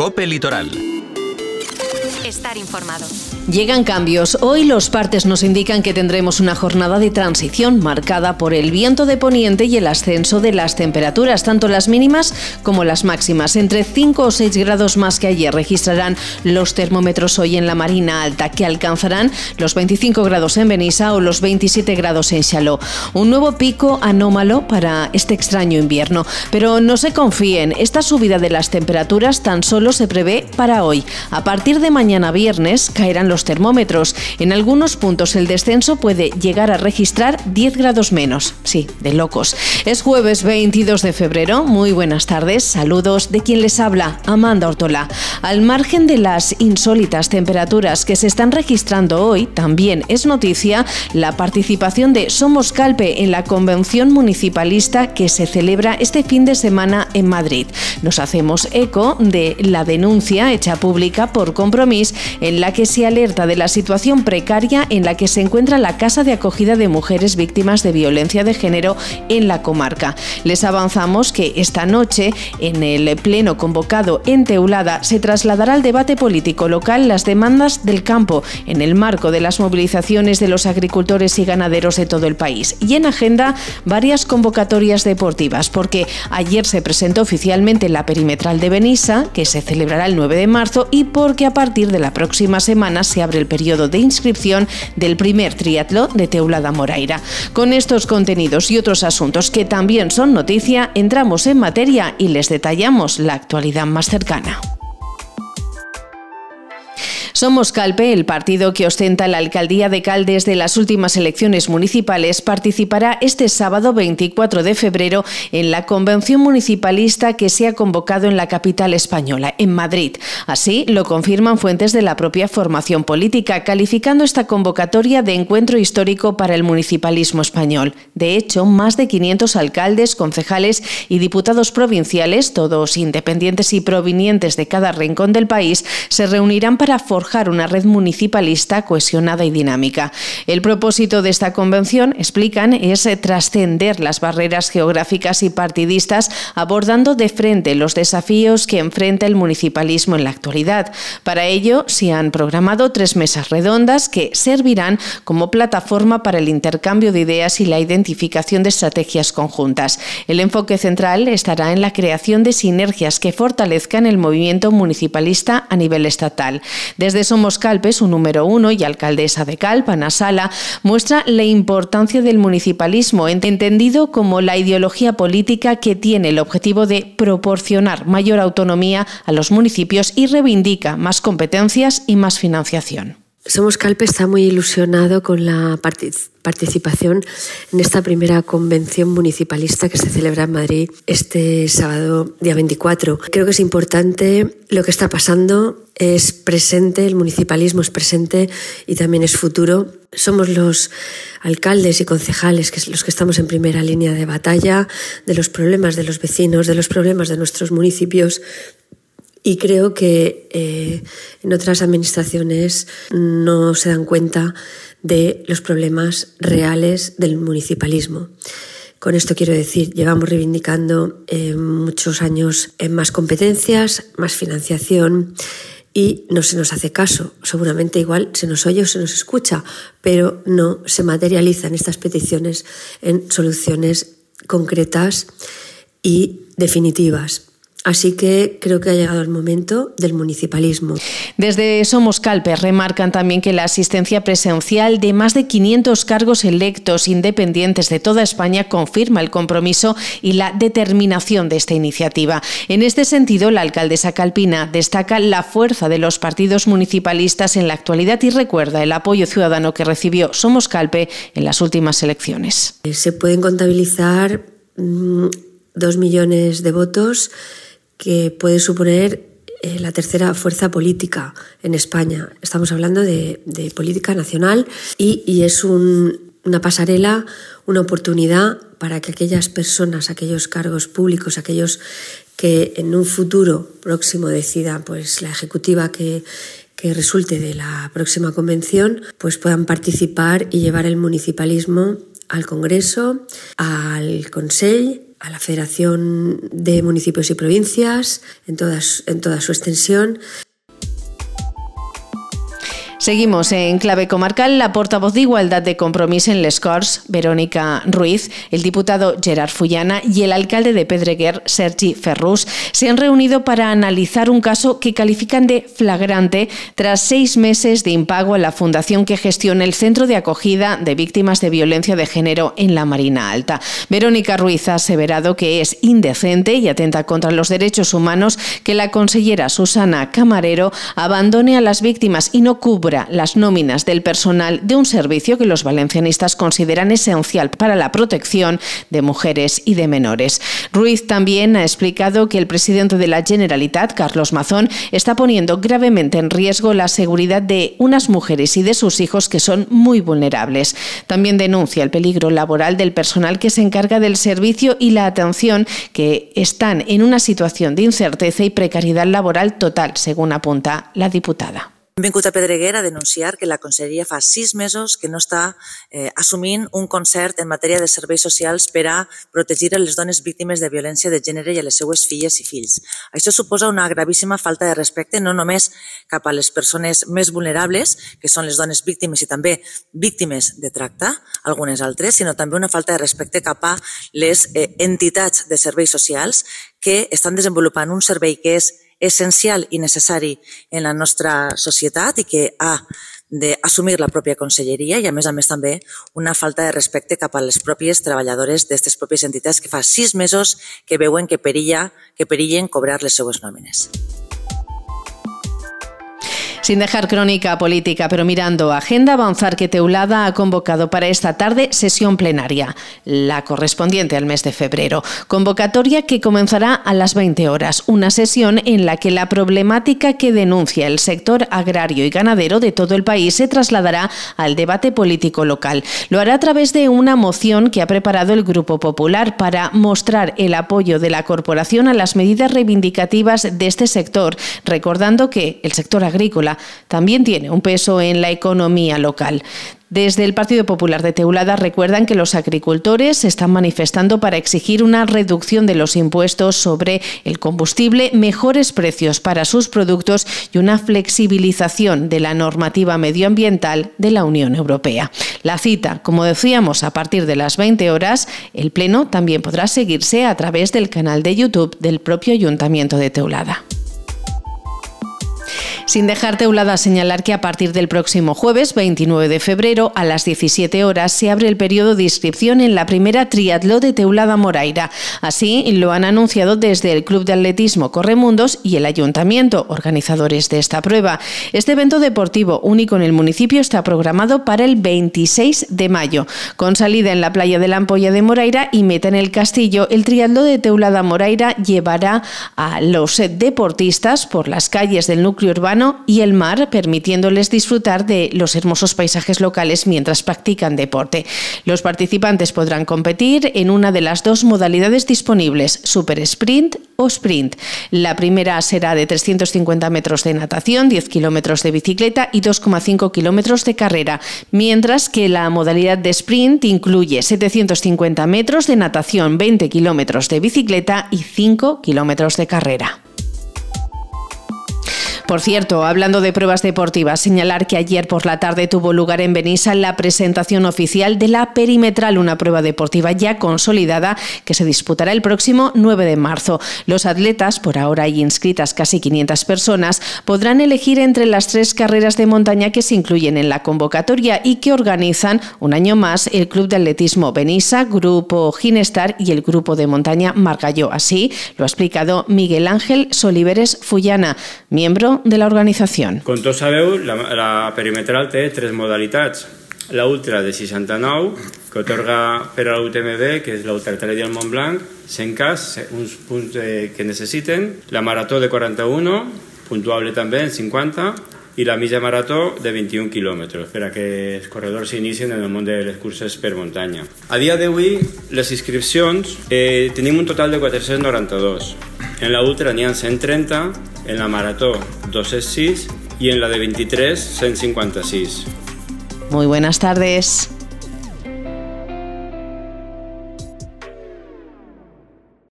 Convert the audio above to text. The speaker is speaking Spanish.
Cope Litoral estar informado. Llegan cambios. Hoy los partes nos indican que tendremos una jornada de transición marcada por el viento de poniente y el ascenso de las temperaturas, tanto las mínimas como las máximas. Entre 5 o 6 grados más que ayer registrarán los termómetros hoy en la Marina Alta, que alcanzarán los 25 grados en Benissa o los 27 grados en Chaló. Un nuevo pico anómalo para este extraño invierno. Pero no se confíen, esta subida de las temperaturas tan solo se prevé para hoy. A partir de mañana mañana viernes caerán los termómetros. En algunos puntos el descenso puede llegar a registrar 10 grados menos. Sí, de locos. Es jueves 22 de febrero. Muy buenas tardes. Saludos de quien les habla, Amanda Ortola. Al margen de las insólitas temperaturas que se están registrando hoy, también es noticia la participación de Somos Calpe en la convención municipalista que se celebra este fin de semana en Madrid. Nos hacemos eco de la denuncia hecha pública por compromiso en la que se alerta de la situación precaria en la que se encuentra la Casa de Acogida de Mujeres Víctimas de Violencia de Género en la comarca. Les avanzamos que esta noche, en el pleno convocado en Teulada, se trasladará al debate político local las demandas del campo en el marco de las movilizaciones de los agricultores y ganaderos de todo el país. Y en agenda, varias convocatorias deportivas, porque ayer se presentó oficialmente la perimetral de Benissa, que se celebrará el 9 de marzo, y porque a partir de la próxima semana se abre el periodo de inscripción del primer triatlo de Teulada Moraira. Con estos contenidos y otros asuntos que también son noticia, entramos en materia y les detallamos la actualidad más cercana. Somos Calpe, el partido que ostenta la alcaldía de Caldes de las últimas elecciones municipales, participará este sábado 24 de febrero en la convención municipalista que se ha convocado en la capital española, en Madrid. Así lo confirman fuentes de la propia formación política, calificando esta convocatoria de encuentro histórico para el municipalismo español. De hecho, más de 500 alcaldes, concejales y diputados provinciales, todos independientes y provenientes de cada rincón del país, se reunirán para forjar una red municipalista cohesionada y dinámica. El propósito de esta convención, explican, es trascender las barreras geográficas y partidistas, abordando de frente los desafíos que enfrenta el municipalismo en la actualidad. Para ello, se han programado tres mesas redondas que servirán como plataforma para el intercambio de ideas y la identificación de estrategias conjuntas. El enfoque central estará en la creación de sinergias que fortalezcan el movimiento municipalista a nivel estatal. Somos Calpe, su número uno y alcaldesa de Calpa, Ana Sala, muestra la importancia del municipalismo, entendido como la ideología política que tiene el objetivo de proporcionar mayor autonomía a los municipios y reivindica más competencias y más financiación. Somos Calpe está muy ilusionado con la participación en esta primera convención municipalista que se celebra en Madrid este sábado día 24. Creo que es importante lo que está pasando, es presente, el municipalismo es presente y también es futuro. Somos los alcaldes y concejales que los que estamos en primera línea de batalla de los problemas de los vecinos, de los problemas de nuestros municipios, y creo que eh, en otras administraciones no se dan cuenta de los problemas reales del municipalismo. Con esto quiero decir, llevamos reivindicando eh, muchos años más competencias, más financiación y no se nos hace caso. Seguramente igual se nos oye o se nos escucha, pero no se materializan estas peticiones en soluciones concretas y definitivas. Así que creo que ha llegado el momento del municipalismo. Desde Somos Calpe remarcan también que la asistencia presencial de más de 500 cargos electos independientes de toda España confirma el compromiso y la determinación de esta iniciativa. En este sentido, la alcaldesa calpina destaca la fuerza de los partidos municipalistas en la actualidad y recuerda el apoyo ciudadano que recibió Somos Calpe en las últimas elecciones. Se pueden contabilizar mm, dos millones de votos que puede suponer eh, la tercera fuerza política en España. Estamos hablando de, política nacional y, es una pasarela, una oportunidad para que aquellas personas, aquellos cargos públicos, aquellos que en un futuro próximo decidan pues, la ejecutiva que, resulte de la próxima convención, pues puedan participar y llevar el municipalismo al Congreso, al Consejo a la Federación de Municipios y Provincias en, todas, en toda su extensión Seguimos en clave comarcal. La portavoz de Igualdad de Compromiso en Les Corts, Verónica Ruiz, el diputado Gerard Fullana y el alcalde de Pedreguer, Sergi Ferrus, se han reunido para analizar un caso que califican de flagrante tras seis meses de impago a la fundación que gestiona el Centro de Acogida de Víctimas de Violencia de Género en la Marina Alta. Verónica Ruiz ha aseverado que es indecente y atenta contra los derechos humanos que la consellera Susana Camarero abandone a las víctimas y no cubra las nóminas del personal de un servicio que los valencianistas consideran esencial para la protección de mujeres y de menores. Ruiz también ha explicado que el presidente de la Generalitat, Carlos Mazón, está poniendo gravemente en riesgo la seguridad de unas mujeres y de sus hijos que son muy vulnerables. También denuncia el peligro laboral del personal que se encarga del servicio y la atención que están en una situación de incerteza y precariedad laboral total, según apunta la diputada. Hem vingut a Pedreguer a denunciar que la Conselleria fa sis mesos que no està eh, assumint un concert en matèria de serveis socials per a protegir les dones víctimes de violència de gènere i a les seues filles i fills. Això suposa una gravíssima falta de respecte no només cap a les persones més vulnerables, que són les dones víctimes i també víctimes de tracte, algunes altres, sinó també una falta de respecte cap a les eh, entitats de serveis socials que estan desenvolupant un servei que és essencial i necessari en la nostra societat i que ha d'assumir la pròpia conselleria i, a més a més, també una falta de respecte cap a les pròpies treballadores d'aquestes pròpies entitats que fa sis mesos que veuen que perilla, que perillen cobrar les seues nòmines. Sin dejar crónica política, pero mirando agenda, avanzar que Teulada ha convocado para esta tarde sesión plenaria, la correspondiente al mes de febrero. Convocatoria que comenzará a las 20 horas, una sesión en la que la problemática que denuncia el sector agrario y ganadero de todo el país se trasladará al debate político local. Lo hará a través de una moción que ha preparado el Grupo Popular para mostrar el apoyo de la corporación a las medidas reivindicativas de este sector, recordando que el sector agrícola también tiene un peso en la economía local. Desde el Partido Popular de Teulada recuerdan que los agricultores se están manifestando para exigir una reducción de los impuestos sobre el combustible, mejores precios para sus productos y una flexibilización de la normativa medioambiental de la Unión Europea. La cita, como decíamos, a partir de las 20 horas, el Pleno también podrá seguirse a través del canal de YouTube del propio Ayuntamiento de Teulada. Sin dejar teulada señalar que a partir del próximo jueves 29 de febrero a las 17 horas se abre el periodo de inscripción en la primera triatló de Teulada Moraira. Así lo han anunciado desde el Club de Atletismo Corremundos y el Ayuntamiento, organizadores de esta prueba. Este evento deportivo único en el municipio está programado para el 26 de mayo. Con salida en la playa de la Ampolla de Moraira y meta en el castillo, el triatló de Teulada Moraira llevará a los deportistas por las calles del núcleo urbano y el mar, permitiéndoles disfrutar de los hermosos paisajes locales mientras practican deporte. Los participantes podrán competir en una de las dos modalidades disponibles, Super Sprint o Sprint. La primera será de 350 metros de natación, 10 kilómetros de bicicleta y 2,5 kilómetros de carrera, mientras que la modalidad de Sprint incluye 750 metros de natación, 20 kilómetros de bicicleta y 5 kilómetros de carrera. Por cierto, hablando de pruebas deportivas, señalar que ayer por la tarde tuvo lugar en Benissa la presentación oficial de la Perimetral, una prueba deportiva ya consolidada que se disputará el próximo 9 de marzo. Los atletas, por ahora hay inscritas casi 500 personas, podrán elegir entre las tres carreras de montaña que se incluyen en la convocatoria y que organizan un año más el Club de Atletismo Benissa, Grupo Ginestar y el Grupo de Montaña Margalló. Así lo ha explicado Miguel Ángel Soliveres Fullana, miembro de la organización. Com tots sabeu, la, la perimetral té tres modalitats. La ultra de 69, que otorga per a l'UTMB, que és l'ultratrail del Mont Blanc, 100 cas, uns punts eh, que necessiten. La marató de 41, puntuable també en 50, i la mitja marató de 21 quilòmetres per a que els corredors s'inicien en el món de les curses per muntanya. A dia d'avui, les inscripcions, eh, tenim un total de 492. En la ultra n'hi ha 130, en la marató 206 y en la de 23 156. Muy buenas tardes.